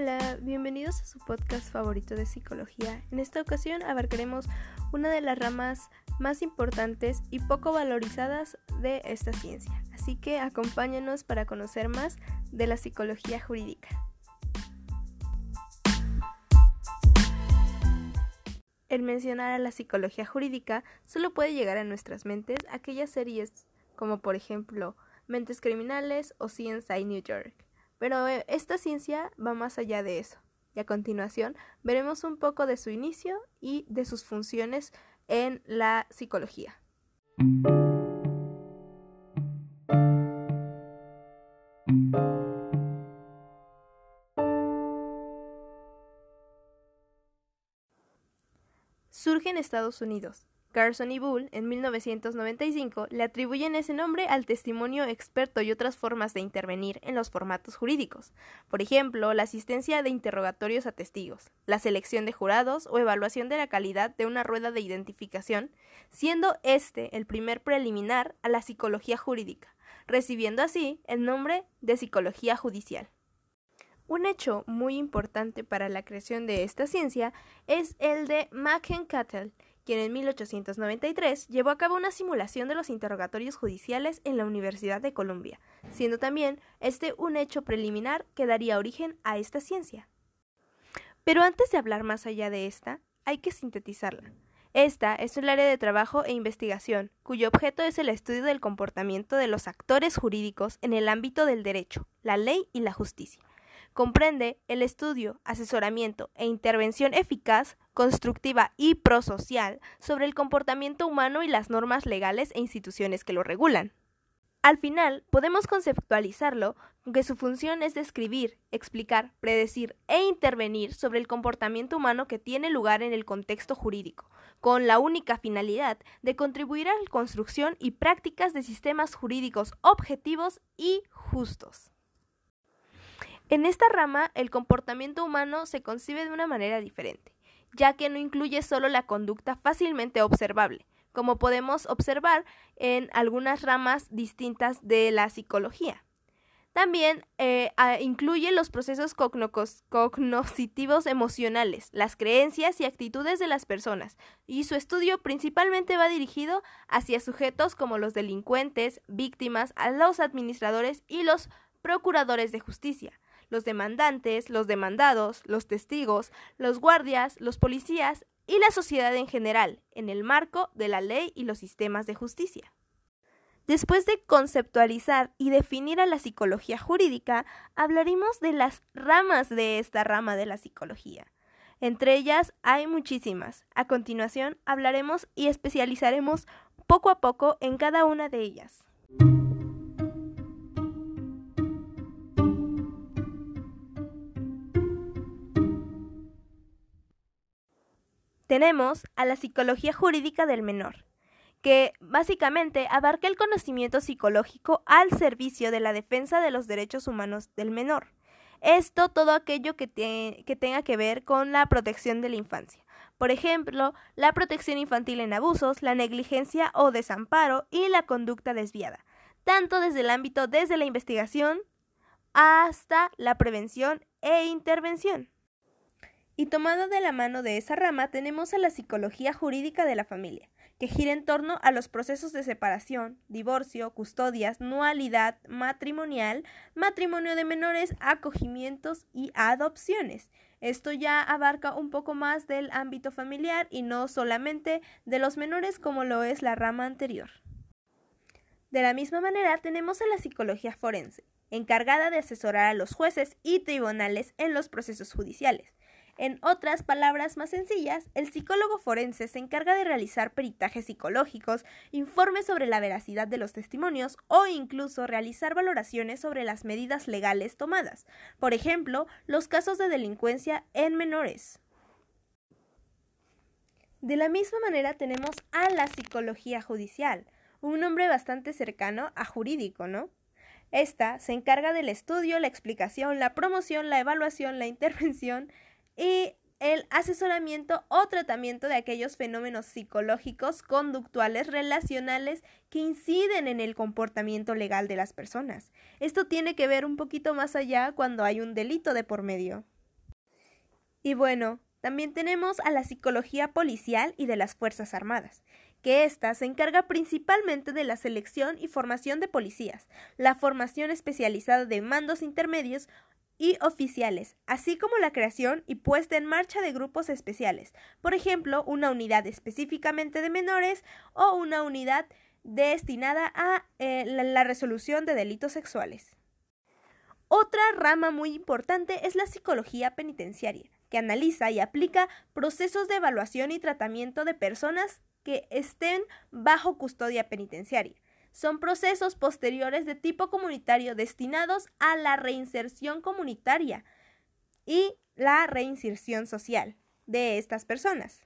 Hola, bienvenidos a su podcast favorito de psicología. En esta ocasión abarcaremos una de las ramas más importantes y poco valorizadas de esta ciencia. Así que acompáñanos para conocer más de la psicología jurídica. El mencionar a la psicología jurídica solo puede llegar a nuestras mentes aquellas series como por ejemplo Mentes Criminales o CSI New York pero eh, esta ciencia va más allá de eso. Y a continuación veremos un poco de su inicio y de sus funciones en la psicología. Surge en Estados Unidos, Carson y Bull, en 1995, le atribuyen ese nombre al testimonio experto y otras formas de intervenir en los formatos jurídicos, por ejemplo, la asistencia de interrogatorios a testigos, la selección de jurados o evaluación de la calidad de una rueda de identificación, siendo este el primer preliminar a la psicología jurídica, recibiendo así el nombre de psicología judicial. Un hecho muy importante para la creación de esta ciencia es el de Cattle, quien en 1893 llevó a cabo una simulación de los interrogatorios judiciales en la Universidad de Columbia, siendo también este un hecho preliminar que daría origen a esta ciencia. Pero antes de hablar más allá de esta, hay que sintetizarla. Esta es un área de trabajo e investigación, cuyo objeto es el estudio del comportamiento de los actores jurídicos en el ámbito del derecho, la ley y la justicia comprende el estudio, asesoramiento e intervención eficaz, constructiva y prosocial sobre el comportamiento humano y las normas legales e instituciones que lo regulan. Al final, podemos conceptualizarlo con que su función es describir, explicar, predecir e intervenir sobre el comportamiento humano que tiene lugar en el contexto jurídico, con la única finalidad de contribuir a la construcción y prácticas de sistemas jurídicos objetivos y justos. En esta rama, el comportamiento humano se concibe de una manera diferente, ya que no incluye solo la conducta fácilmente observable, como podemos observar en algunas ramas distintas de la psicología. También eh, incluye los procesos cognitivos emocionales, las creencias y actitudes de las personas, y su estudio principalmente va dirigido hacia sujetos como los delincuentes, víctimas, los administradores y los procuradores de justicia, los demandantes, los demandados, los testigos, los guardias, los policías y la sociedad en general, en el marco de la ley y los sistemas de justicia. Después de conceptualizar y definir a la psicología jurídica, hablaremos de las ramas de esta rama de la psicología. Entre ellas hay muchísimas. A continuación hablaremos y especializaremos poco a poco en cada una de ellas. Tenemos a la psicología jurídica del menor, que básicamente abarca el conocimiento psicológico al servicio de la defensa de los derechos humanos del menor. Esto todo aquello que, que, tenga que ver con la protección de la infancia. Por ejemplo, la protección infantil en abusos, la negligencia o desamparo y la conducta desviada, tanto desde el ámbito desde la investigación hasta la prevención e intervención. Y tomado de la mano de esa rama tenemos a la psicología jurídica de la familia, que gira en torno a los procesos de separación, divorcio, custodias, nualidad matrimonial, matrimonio de menores, acogimientos y adopciones. Esto ya abarca un poco más del ámbito familiar y no solamente de los menores como lo es la rama anterior. De la misma manera tenemos a la psicología forense, encargada de asesorar a los jueces y tribunales en los procesos judiciales. En otras palabras más sencillas, el psicólogo forense se encarga de realizar peritajes psicológicos, informes sobre la veracidad de los testimonios o incluso realizar valoraciones sobre las medidas legales tomadas, por ejemplo, los casos de delincuencia en menores. De la misma manera tenemos a la psicología judicial, un nombre bastante cercano a jurídico, ¿no? Esta se encarga del estudio, la explicación, la promoción, la evaluación, la intervención, y el asesoramiento o tratamiento de aquellos fenómenos psicológicos, conductuales, relacionales que inciden en el comportamiento legal de las personas. Esto tiene que ver un poquito más allá cuando hay un delito de por medio. Y bueno, también tenemos a la psicología policial y de las Fuerzas Armadas, que ésta se encarga principalmente de la selección y formación de policías, la formación especializada de mandos intermedios y oficiales, así como la creación y puesta en marcha de grupos especiales, por ejemplo, una unidad específicamente de menores o una unidad destinada a eh, la resolución de delitos sexuales. Otra rama muy importante es la psicología penitenciaria, que analiza y aplica procesos de evaluación y tratamiento de personas que estén bajo custodia penitenciaria. Son procesos posteriores de tipo comunitario destinados a la reinserción comunitaria y la reinserción social de estas personas.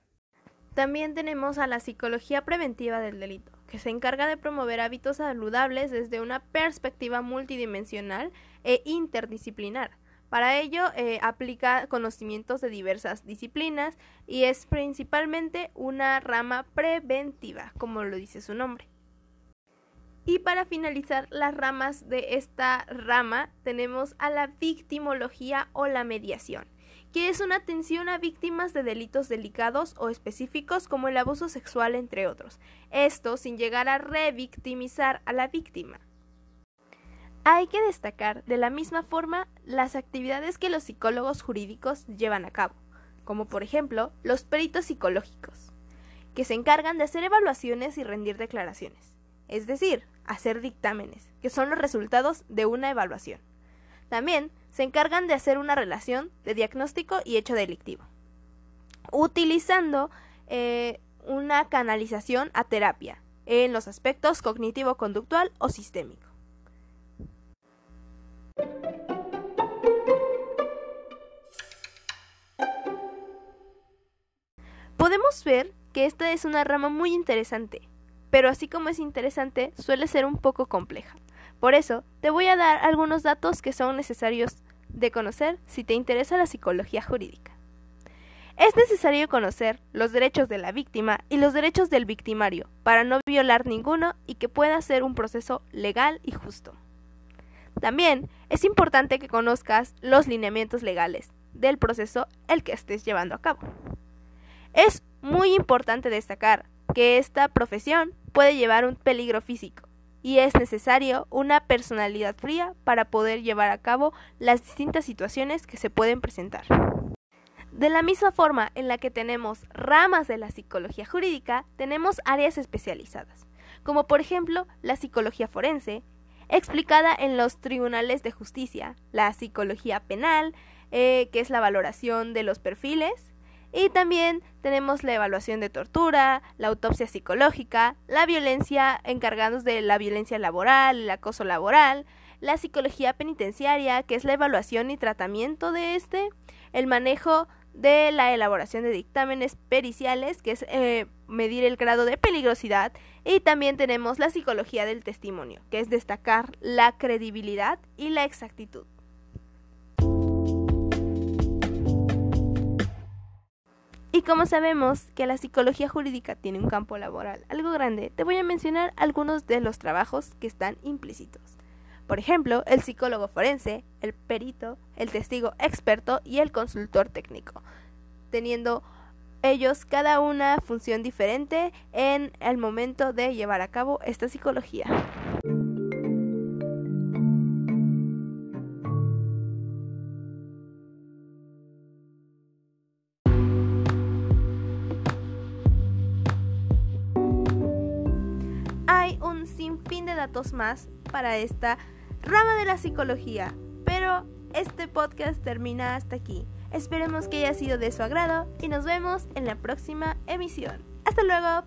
También tenemos a la psicología preventiva del delito, que se encarga de promover hábitos saludables desde una perspectiva multidimensional e interdisciplinar para ello eh, aplica conocimientos de diversas disciplinas y es principalmente una rama preventiva, como lo dice su nombre. Y para finalizar las ramas de esta rama tenemos a la victimología o la mediación, que es una atención a víctimas de delitos delicados o específicos como el abuso sexual entre otros, esto sin llegar a revictimizar a la víctima. Hay que destacar de la misma forma las actividades que los psicólogos jurídicos llevan a cabo, como por ejemplo los peritos psicológicos, que se encargan de hacer evaluaciones y rendir declaraciones, es decir, hacer dictámenes, que son los resultados de una evaluación. También se encargan de hacer una relación de diagnóstico y hecho delictivo, utilizando eh, una canalización a terapia en los aspectos cognitivo-conductual o sistémico. Podemos ver que esta es una rama muy interesante, pero así como es interesante, suele ser un poco compleja. Por eso, te voy a dar algunos datos que son necesarios de conocer si te interesa la psicología jurídica. Es necesario conocer los derechos de la víctima y los derechos del victimario para no violar ninguno y que pueda ser un proceso legal y justo. También es importante que conozcas los lineamientos legales del proceso el que estés llevando a cabo. Es muy importante destacar que esta profesión puede llevar un peligro físico y es necesario una personalidad fría para poder llevar a cabo las distintas situaciones que se pueden presentar. De la misma forma en la que tenemos ramas de la psicología jurídica, tenemos áreas especializadas, como por ejemplo la psicología forense, explicada en los tribunales de justicia, la psicología penal, eh, que es la valoración de los perfiles, y también tenemos la evaluación de tortura, la autopsia psicológica, la violencia, encargados de la violencia laboral, el acoso laboral, la psicología penitenciaria, que es la evaluación y tratamiento de este, el manejo de la elaboración de dictámenes periciales, que es eh, medir el grado de peligrosidad, y también tenemos la psicología del testimonio, que es destacar la credibilidad y la exactitud. Y como sabemos que la psicología jurídica tiene un campo laboral algo grande, te voy a mencionar algunos de los trabajos que están implícitos. Por ejemplo, el psicólogo forense, el perito, el testigo experto y el consultor técnico, teniendo ellos cada una función diferente en el momento de llevar a cabo esta psicología. Un sinfín de datos más para esta rama de la psicología, pero este podcast termina hasta aquí. Esperemos que haya sido de su agrado y nos vemos en la próxima emisión. Hasta luego.